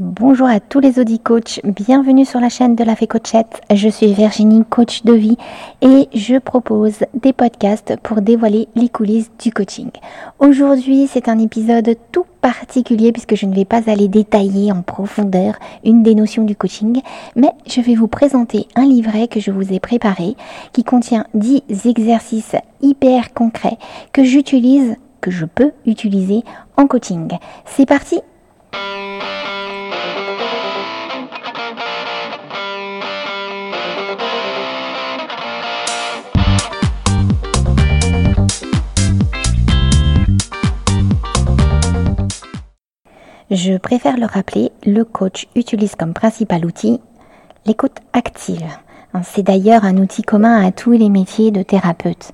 Bonjour à tous les audits coachs, bienvenue sur la chaîne de la Fée Coachette. Je suis Virginie, coach de vie, et je propose des podcasts pour dévoiler les coulisses du coaching. Aujourd'hui, c'est un épisode tout particulier puisque je ne vais pas aller détailler en profondeur une des notions du coaching, mais je vais vous présenter un livret que je vous ai préparé qui contient 10 exercices hyper concrets que j'utilise, que je peux utiliser en coaching. C'est parti Je préfère le rappeler, le coach utilise comme principal outil l'écoute active. C'est d'ailleurs un outil commun à tous les métiers de thérapeute.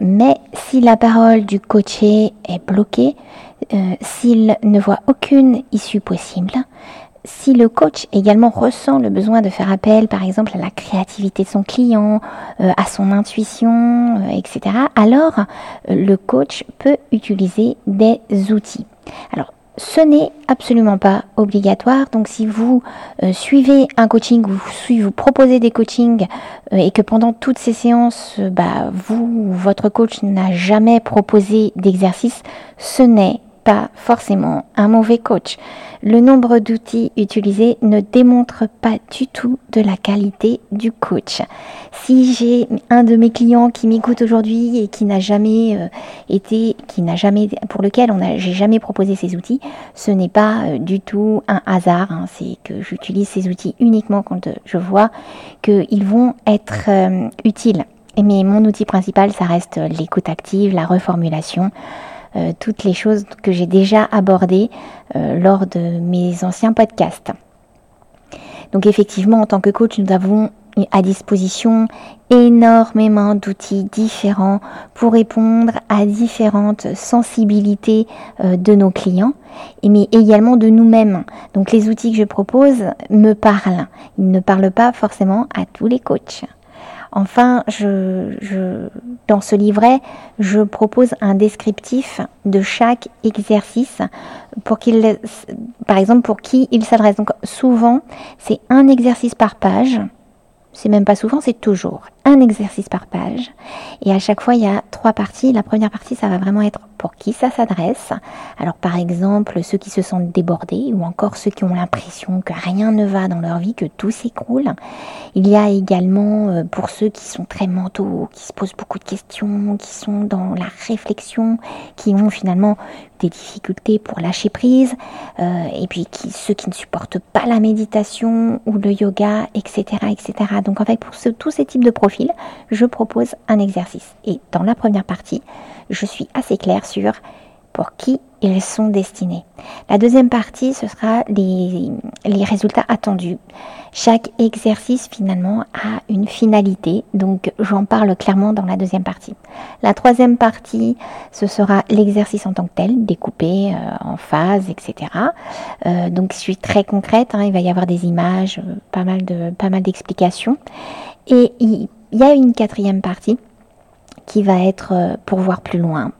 Mais si la parole du coaché est bloquée, euh, s'il ne voit aucune issue possible, si le coach également ressent le besoin de faire appel, par exemple, à la créativité de son client, euh, à son intuition, euh, etc., alors le coach peut utiliser des outils. Alors, ce n'est absolument pas obligatoire. Donc si vous euh, suivez un coaching vous proposez des coachings euh, et que pendant toutes ces séances, euh, bah, vous ou votre coach n'a jamais proposé d'exercice, ce n'est pas forcément un mauvais coach. Le nombre d'outils utilisés ne démontre pas du tout de la qualité du coach. Si j'ai un de mes clients qui m'écoute aujourd'hui et qui n'a jamais euh, été, qui n'a jamais, pour lequel on j'ai jamais proposé ces outils, ce n'est pas euh, du tout un hasard. Hein. c'est que j'utilise ces outils uniquement quand euh, je vois qu'ils vont être utiles. Mais mon outil principal, ça reste l'écoute active, la reformulation. Euh, toutes les choses que j'ai déjà abordées euh, lors de mes anciens podcasts. Donc effectivement, en tant que coach, nous avons à disposition énormément d'outils différents pour répondre à différentes sensibilités euh, de nos clients, mais également de nous-mêmes. Donc les outils que je propose me parlent. Ils ne parlent pas forcément à tous les coachs. Enfin, dans ce livret, je propose un descriptif de chaque exercice pour qu'il, par exemple, pour qui il s'adresse. Donc, souvent, c'est un exercice par page. C'est même pas souvent, c'est toujours un exercice par page. Et à chaque fois, il y a trois parties. La première partie, ça va vraiment être pour qui ça s'adresse. Alors par exemple, ceux qui se sentent débordés ou encore ceux qui ont l'impression que rien ne va dans leur vie, que tout s'écroule. Il y a également euh, pour ceux qui sont très mentaux, qui se posent beaucoup de questions, qui sont dans la réflexion, qui ont finalement des difficultés pour lâcher prise, euh, et puis ceux qui ne supportent pas la méditation ou le yoga, etc. etc. Donc en fait, pour tous ces types de profils, je propose un exercice. Et dans la première partie, je suis assez claire pour qui ils sont destinés. La deuxième partie, ce sera les, les, résultats attendus. Chaque exercice, finalement, a une finalité, donc j'en parle clairement dans la deuxième partie. La troisième partie, ce sera l'exercice en tant que tel, découpé euh, en phases, etc. Euh, donc je suis très concrète, hein, il va y avoir des images, euh, pas mal de pas mal d'explications. Et il y a une quatrième partie qui va être euh, pour voir plus loin.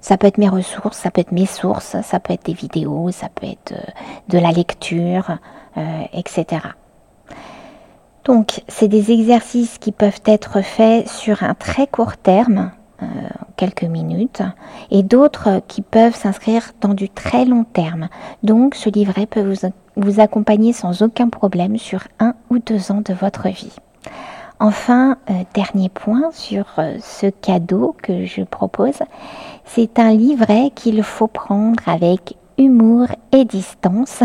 Ça peut être mes ressources, ça peut être mes sources, ça peut être des vidéos, ça peut être euh, de la lecture, euh, etc. Donc, c'est des exercices qui peuvent être faits sur un très court terme, quelques minutes, et d'autres qui peuvent s'inscrire dans du très long terme. Donc, ce livret peut vous, vous accompagner sans aucun problème sur un ou deux ans de votre vie. Enfin, euh, dernier point sur euh, ce cadeau que je propose, c'est un livret qu'il faut prendre avec humour et distance,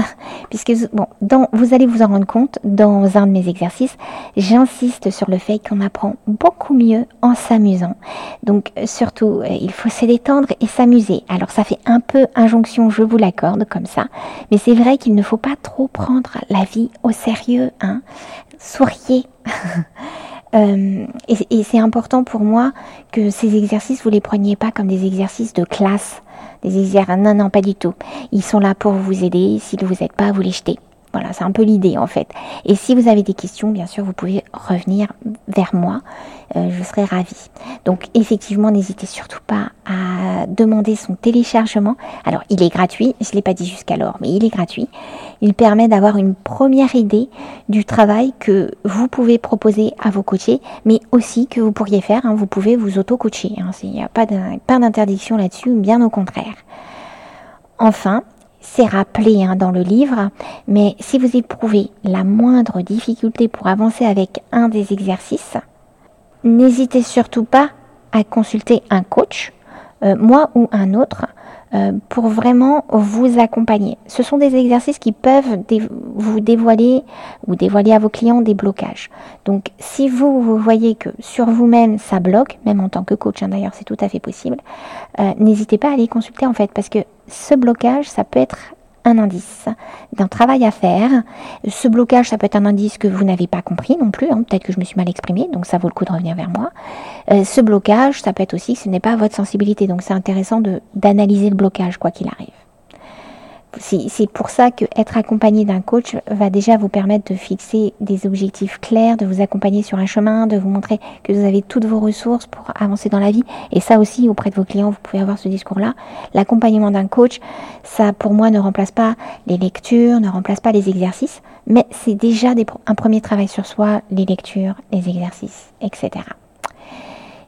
puisque bon, vous allez vous en rendre compte dans un de mes exercices, j'insiste sur le fait qu'on apprend beaucoup mieux en s'amusant. Donc surtout, euh, il faut se détendre et s'amuser. Alors ça fait un peu injonction, je vous l'accorde comme ça, mais c'est vrai qu'il ne faut pas trop prendre la vie au sérieux. Hein. Souriez. Euh, et, c'est important pour moi que ces exercices, vous les preniez pas comme des exercices de classe. Exercices, non, non, pas du tout. Ils sont là pour vous aider. S'ils ne vous aident pas, vous les jetez. Voilà, c'est un peu l'idée en fait. Et si vous avez des questions, bien sûr, vous pouvez revenir vers moi. Euh, je serai ravie. Donc effectivement, n'hésitez surtout pas à demander son téléchargement. Alors, il est gratuit, je ne l'ai pas dit jusqu'alors, mais il est gratuit. Il permet d'avoir une première idée du travail que vous pouvez proposer à vos coachés, mais aussi que vous pourriez faire. Hein. vous pouvez vous auto-coacher. Hein. Il n'y a pas d'interdiction là-dessus, bien au contraire. Enfin, c'est rappelé hein, dans le livre, mais si vous éprouvez la moindre difficulté pour avancer avec un des exercices, n'hésitez surtout pas à consulter un coach, euh, moi ou un autre, euh, pour vraiment vous accompagner. Ce sont des exercices qui peuvent vous dévoiler ou dévoiler à vos clients des blocages. Donc si vous, vous voyez que sur vous-même ça bloque, même en tant que coach hein, d'ailleurs c'est tout à fait possible, euh, n'hésitez pas à aller consulter en fait parce que ce blocage ça peut être un indice d'un travail à faire. Ce blocage, ça peut être un indice que vous n'avez pas compris non plus. Hein. Peut-être que je me suis mal exprimée, donc ça vaut le coup de revenir vers moi. Euh, ce blocage, ça peut être aussi que ce n'est pas votre sensibilité. Donc c'est intéressant d'analyser le blocage, quoi qu'il arrive c'est pour ça que être accompagné d'un coach va déjà vous permettre de fixer des objectifs clairs, de vous accompagner sur un chemin, de vous montrer que vous avez toutes vos ressources pour avancer dans la vie. Et ça aussi, auprès de vos clients, vous pouvez avoir ce discours-là. L'accompagnement d'un coach, ça pour moi ne remplace pas les lectures, ne remplace pas les exercices, mais c'est déjà un premier travail sur soi, les lectures, les exercices, etc.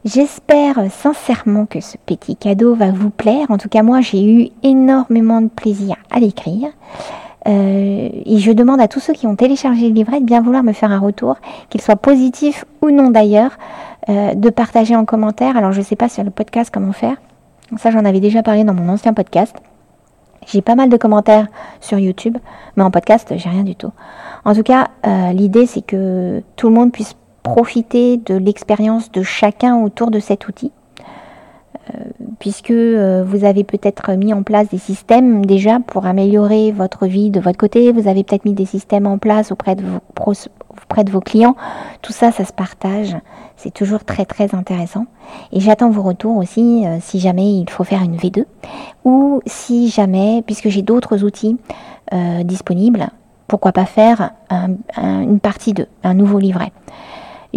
J'espère sincèrement que ce petit cadeau va vous plaire. En tout cas, moi, j'ai eu énormément de plaisir à l'écrire. Euh, et je demande à tous ceux qui ont téléchargé le livret de bien vouloir me faire un retour, qu'il soit positif ou non d'ailleurs, euh, de partager en commentaire. Alors, je ne sais pas sur le podcast comment faire. Ça, j'en avais déjà parlé dans mon ancien podcast. J'ai pas mal de commentaires sur YouTube, mais en podcast, j'ai rien du tout. En tout cas, euh, l'idée, c'est que tout le monde puisse profiter de l'expérience de chacun autour de cet outil, euh, puisque euh, vous avez peut-être mis en place des systèmes déjà pour améliorer votre vie de votre côté, vous avez peut-être mis des systèmes en place auprès de vos, auprès de vos clients, tout ça, ça se partage, c'est toujours très très intéressant. Et j'attends vos retours aussi euh, si jamais il faut faire une V2 ou si jamais, puisque j'ai d'autres outils disponibles, pourquoi pas faire une partie de un nouveau livret.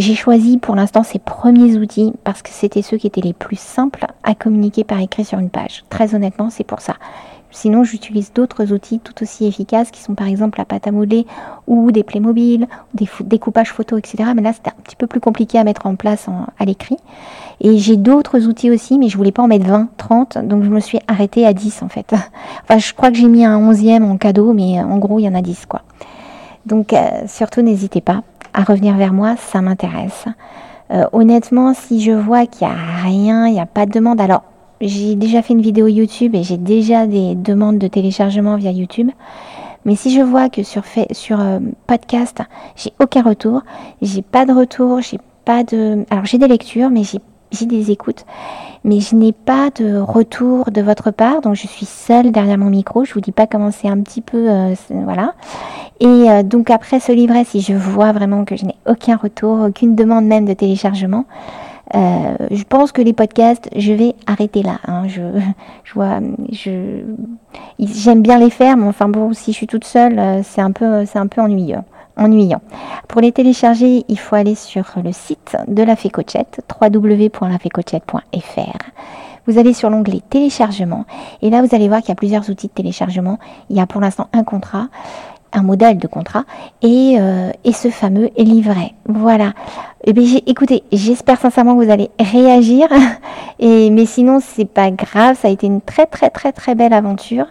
J'ai choisi pour l'instant ces premiers outils parce que c'était ceux qui étaient les plus simples à communiquer par écrit sur une page. Très honnêtement, c'est pour ça. Sinon, j'utilise d'autres outils tout aussi efficaces qui sont par exemple la pâte à modeler ou des Playmobil, des découpages photo, etc. Mais là, c'était un petit peu plus compliqué à mettre en place à l'écrit. Et j'ai d'autres outils aussi, mais je voulais pas en mettre 20, 30, donc je me suis arrêtée à 10 en fait. Enfin, je crois que j'ai mis un 11e en cadeau, mais en gros, il y en a 10 quoi. Donc, euh, surtout, n'hésitez pas à revenir vers moi, ça m'intéresse. Euh, honnêtement, si je vois qu'il n'y a rien, il n'y a pas de demande, alors j'ai déjà fait une vidéo YouTube et j'ai déjà des demandes de téléchargement via YouTube. Mais si je vois que sur, fait, sur euh, podcast, j'ai aucun retour, j'ai pas de retour, j'ai pas de. Alors j'ai des lectures, mais j'ai j'ai des écoutes, mais je n'ai pas de retour de votre part, donc je suis seule derrière mon micro. Je vous dis pas comment c'est un petit peu, euh, voilà. Et euh, donc après ce livret, si je vois vraiment que je n'ai aucun retour, aucune demande même de téléchargement, euh, je pense que les podcasts, je vais arrêter là. Hein. Je, vois, je, j'aime bien les faire, mais enfin bon, si je suis toute seule, c'est un peu, c'est un peu ennuyeux ennuyant. Pour les télécharger, il faut aller sur le site de la Fécochette, www.lafécochette.fr. Vous allez sur l'onglet téléchargement et là vous allez voir qu'il y a plusieurs outils de téléchargement. Il y a pour l'instant un contrat, un modèle de contrat et, euh, ce fameux livret. Voilà. Eh écoutez, j'espère sincèrement que vous allez réagir. Mais sinon, c'est pas grave. Ça a été une très très très très belle aventure.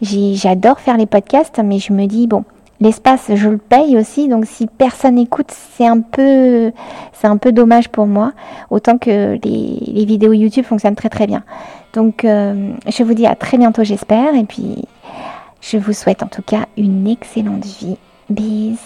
J'adore faire les podcasts, mais je me dis bon, l'espace, je le paye aussi. Donc si personne écoute, c'est un peu, c'est un peu dommage pour moi. Autant que les, vidéos YouTube fonctionnent très très bien. Donc euh, je vous dis à très bientôt, j'espère. Et puis je vous souhaite en tout cas une excellente vie. Bis.